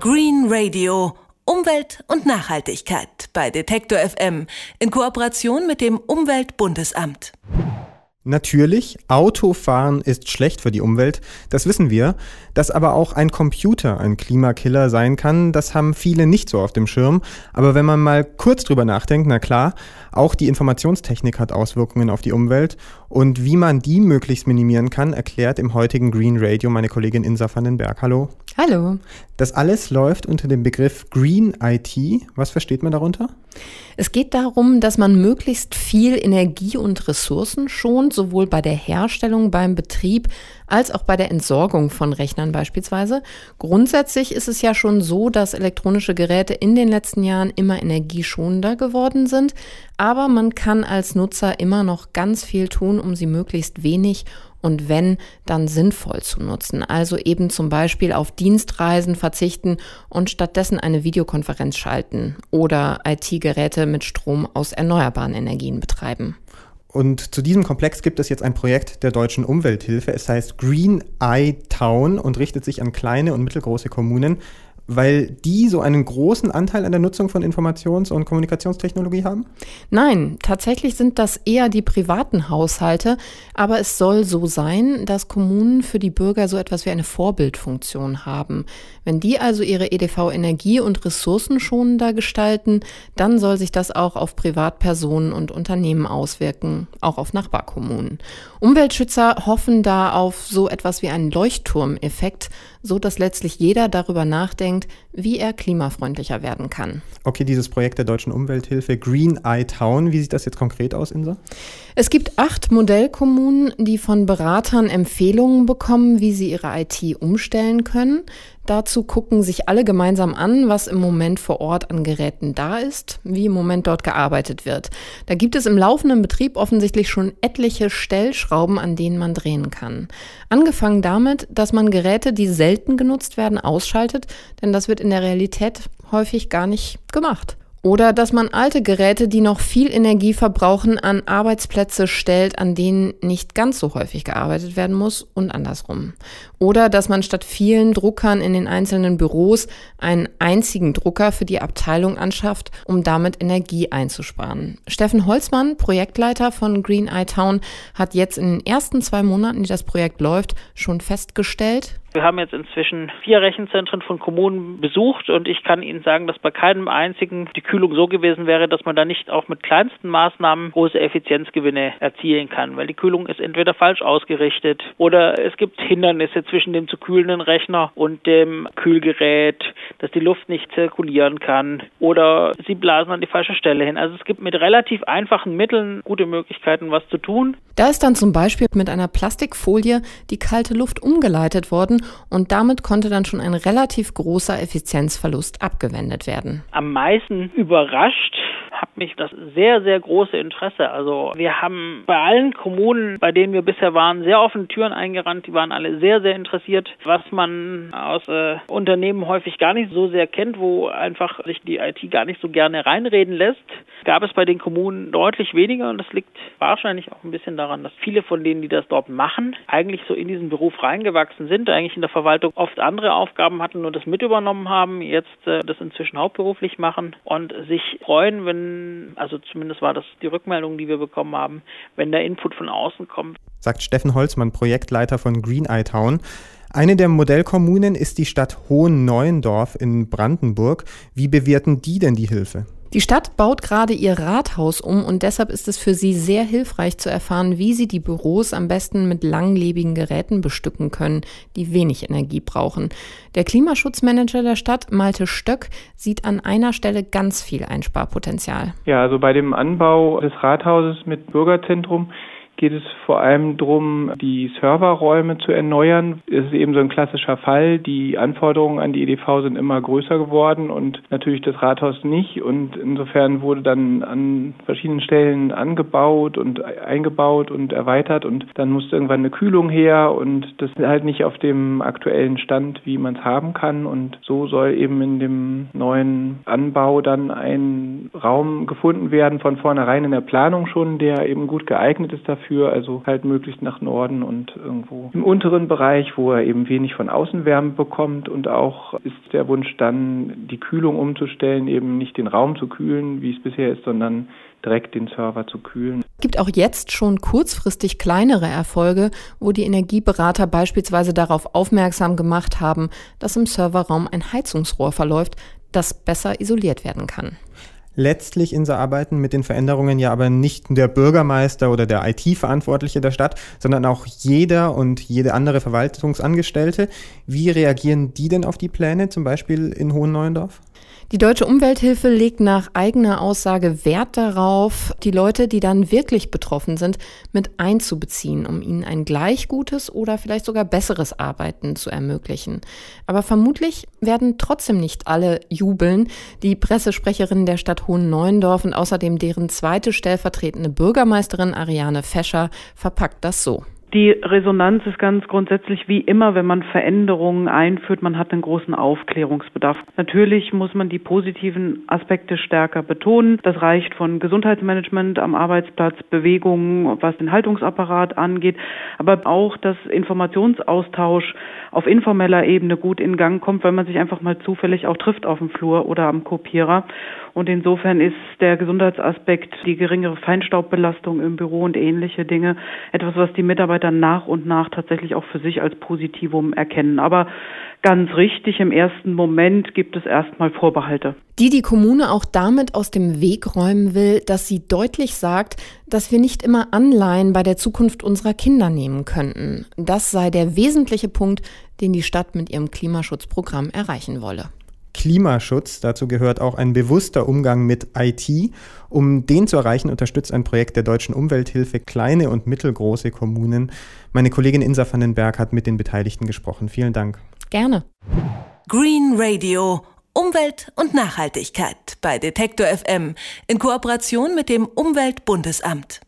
Green Radio. Umwelt und Nachhaltigkeit bei Detektor FM in Kooperation mit dem Umweltbundesamt. Natürlich, Autofahren ist schlecht für die Umwelt, das wissen wir. Dass aber auch ein Computer ein Klimakiller sein kann, das haben viele nicht so auf dem Schirm. Aber wenn man mal kurz drüber nachdenkt, na klar, auch die Informationstechnik hat Auswirkungen auf die Umwelt. Und wie man die möglichst minimieren kann, erklärt im heutigen Green Radio meine Kollegin Insa van den Berg. Hallo. Hallo. Das alles läuft unter dem Begriff Green IT. Was versteht man darunter? Es geht darum, dass man möglichst viel Energie und Ressourcen schont, sowohl bei der Herstellung, beim Betrieb als auch bei der Entsorgung von Rechnern beispielsweise. Grundsätzlich ist es ja schon so, dass elektronische Geräte in den letzten Jahren immer energieschonender geworden sind, aber man kann als Nutzer immer noch ganz viel tun, um sie möglichst wenig und wenn, dann sinnvoll zu nutzen. Also eben zum Beispiel auf Dienstreisen verzichten und stattdessen eine Videokonferenz schalten oder IT-Geräte mit Strom aus erneuerbaren Energien betreiben. Und zu diesem Komplex gibt es jetzt ein Projekt der deutschen Umwelthilfe. Es heißt Green Eye Town und richtet sich an kleine und mittelgroße Kommunen weil die so einen großen Anteil an der Nutzung von Informations- und Kommunikationstechnologie haben? Nein, tatsächlich sind das eher die privaten Haushalte, aber es soll so sein, dass Kommunen für die Bürger so etwas wie eine Vorbildfunktion haben. Wenn die also ihre EDV energie- und ressourcenschonender gestalten, dann soll sich das auch auf Privatpersonen und Unternehmen auswirken, auch auf Nachbarkommunen. Umweltschützer hoffen da auf so etwas wie einen Leuchtturmeffekt, so dass letztlich jeder darüber nachdenkt, wie er klimafreundlicher werden kann. Okay, dieses Projekt der deutschen Umwelthilfe Green Eye Town, wie sieht das jetzt konkret aus, Insa? Es gibt acht Modellkommunen, die von Beratern Empfehlungen bekommen, wie sie ihre IT umstellen können. Dazu gucken sich alle gemeinsam an, was im Moment vor Ort an Geräten da ist, wie im Moment dort gearbeitet wird. Da gibt es im laufenden Betrieb offensichtlich schon etliche Stellschrauben, an denen man drehen kann. Angefangen damit, dass man Geräte, die selten genutzt werden, ausschaltet, denn das wird in der Realität häufig gar nicht gemacht. Oder dass man alte Geräte, die noch viel Energie verbrauchen, an Arbeitsplätze stellt, an denen nicht ganz so häufig gearbeitet werden muss und andersrum. Oder dass man statt vielen Druckern in den einzelnen Büros einen einzigen Drucker für die Abteilung anschafft, um damit Energie einzusparen. Steffen Holzmann, Projektleiter von Green Eye Town, hat jetzt in den ersten zwei Monaten, die das Projekt läuft, schon festgestellt, wir haben jetzt inzwischen vier Rechenzentren von Kommunen besucht und ich kann Ihnen sagen, dass bei keinem einzigen die Kühlung so gewesen wäre, dass man da nicht auch mit kleinsten Maßnahmen große Effizienzgewinne erzielen kann, weil die Kühlung ist entweder falsch ausgerichtet oder es gibt Hindernisse zwischen dem zu kühlenden Rechner und dem Kühlgerät, dass die Luft nicht zirkulieren kann oder sie blasen an die falsche Stelle hin. Also es gibt mit relativ einfachen Mitteln gute Möglichkeiten, was zu tun. Da ist dann zum Beispiel mit einer Plastikfolie die kalte Luft umgeleitet worden und damit konnte dann schon ein relativ großer Effizienzverlust abgewendet werden. Am meisten überrascht hat mich das sehr, sehr große Interesse. Also wir haben bei allen Kommunen, bei denen wir bisher waren, sehr offene Türen eingerannt. Die waren alle sehr, sehr interessiert, was man aus äh, Unternehmen häufig gar nicht so sehr kennt, wo einfach sich die IT gar nicht so gerne reinreden lässt. Gab es bei den Kommunen deutlich weniger und das liegt wahrscheinlich auch ein bisschen daran, dass viele von denen, die das dort machen, eigentlich so in diesen Beruf reingewachsen sind, eigentlich in der Verwaltung oft andere Aufgaben hatten und das mit übernommen haben, jetzt äh, das inzwischen hauptberuflich machen und sich freuen, wenn also zumindest war das die Rückmeldung, die wir bekommen haben, wenn der Input von außen kommt. Sagt Steffen Holzmann, Projektleiter von Green Eye Town. Eine der Modellkommunen ist die Stadt Hohen-Neuendorf in Brandenburg. Wie bewerten die denn die Hilfe? Die Stadt baut gerade ihr Rathaus um und deshalb ist es für sie sehr hilfreich zu erfahren, wie sie die Büros am besten mit langlebigen Geräten bestücken können, die wenig Energie brauchen. Der Klimaschutzmanager der Stadt, Malte Stöck, sieht an einer Stelle ganz viel Einsparpotenzial. Ja, also bei dem Anbau des Rathauses mit Bürgerzentrum geht es vor allem darum, die Serverräume zu erneuern. Es ist eben so ein klassischer Fall. Die Anforderungen an die EDV sind immer größer geworden und natürlich das Rathaus nicht. Und insofern wurde dann an verschiedenen Stellen angebaut und eingebaut und erweitert und dann musste irgendwann eine Kühlung her und das ist halt nicht auf dem aktuellen Stand, wie man es haben kann. Und so soll eben in dem neuen Anbau dann ein Raum gefunden werden, von vornherein in der Planung schon, der eben gut geeignet ist dafür dafür, also halt möglichst nach Norden und irgendwo im unteren Bereich, wo er eben wenig von Außenwärme bekommt und auch ist der Wunsch dann, die Kühlung umzustellen, eben nicht den Raum zu kühlen, wie es bisher ist, sondern direkt den Server zu kühlen. Es gibt auch jetzt schon kurzfristig kleinere Erfolge, wo die Energieberater beispielsweise darauf aufmerksam gemacht haben, dass im Serverraum ein Heizungsrohr verläuft, das besser isoliert werden kann. Letztlich in so arbeiten mit den Veränderungen ja aber nicht der Bürgermeister oder der IT-Verantwortliche der Stadt, sondern auch jeder und jede andere Verwaltungsangestellte. Wie reagieren die denn auf die Pläne, zum Beispiel in Hohen Neuendorf? Die Deutsche Umwelthilfe legt nach eigener Aussage Wert darauf, die Leute, die dann wirklich betroffen sind, mit einzubeziehen, um ihnen ein gleich gutes oder vielleicht sogar besseres Arbeiten zu ermöglichen. Aber vermutlich werden trotzdem nicht alle jubeln. Die Pressesprecherin der Stadt Hohen Neuendorf und außerdem deren zweite stellvertretende Bürgermeisterin Ariane Fescher verpackt das so. Die Resonanz ist ganz grundsätzlich wie immer, wenn man Veränderungen einführt, man hat einen großen Aufklärungsbedarf. Natürlich muss man die positiven Aspekte stärker betonen. Das reicht von Gesundheitsmanagement am Arbeitsplatz, Bewegungen, was den Haltungsapparat angeht, aber auch, dass Informationsaustausch auf informeller Ebene gut in Gang kommt, weil man sich einfach mal zufällig auch trifft auf dem Flur oder am Kopierer. Und insofern ist der Gesundheitsaspekt, die geringere Feinstaubbelastung im Büro und ähnliche Dinge etwas, was die Mitarbeiter nach und nach tatsächlich auch für sich als Positivum erkennen. Aber ganz richtig, im ersten Moment gibt es erstmal Vorbehalte. Die die Kommune auch damit aus dem Weg räumen will, dass sie deutlich sagt, dass wir nicht immer Anleihen bei der Zukunft unserer Kinder nehmen könnten. Das sei der wesentliche Punkt, den die Stadt mit ihrem Klimaschutzprogramm erreichen wolle. Klimaschutz. Dazu gehört auch ein bewusster Umgang mit IT. Um den zu erreichen, unterstützt ein Projekt der Deutschen Umwelthilfe kleine und mittelgroße Kommunen. Meine Kollegin Insa van den Berg hat mit den Beteiligten gesprochen. Vielen Dank. Gerne. Green Radio. Umwelt und Nachhaltigkeit bei Detektor FM in Kooperation mit dem Umweltbundesamt.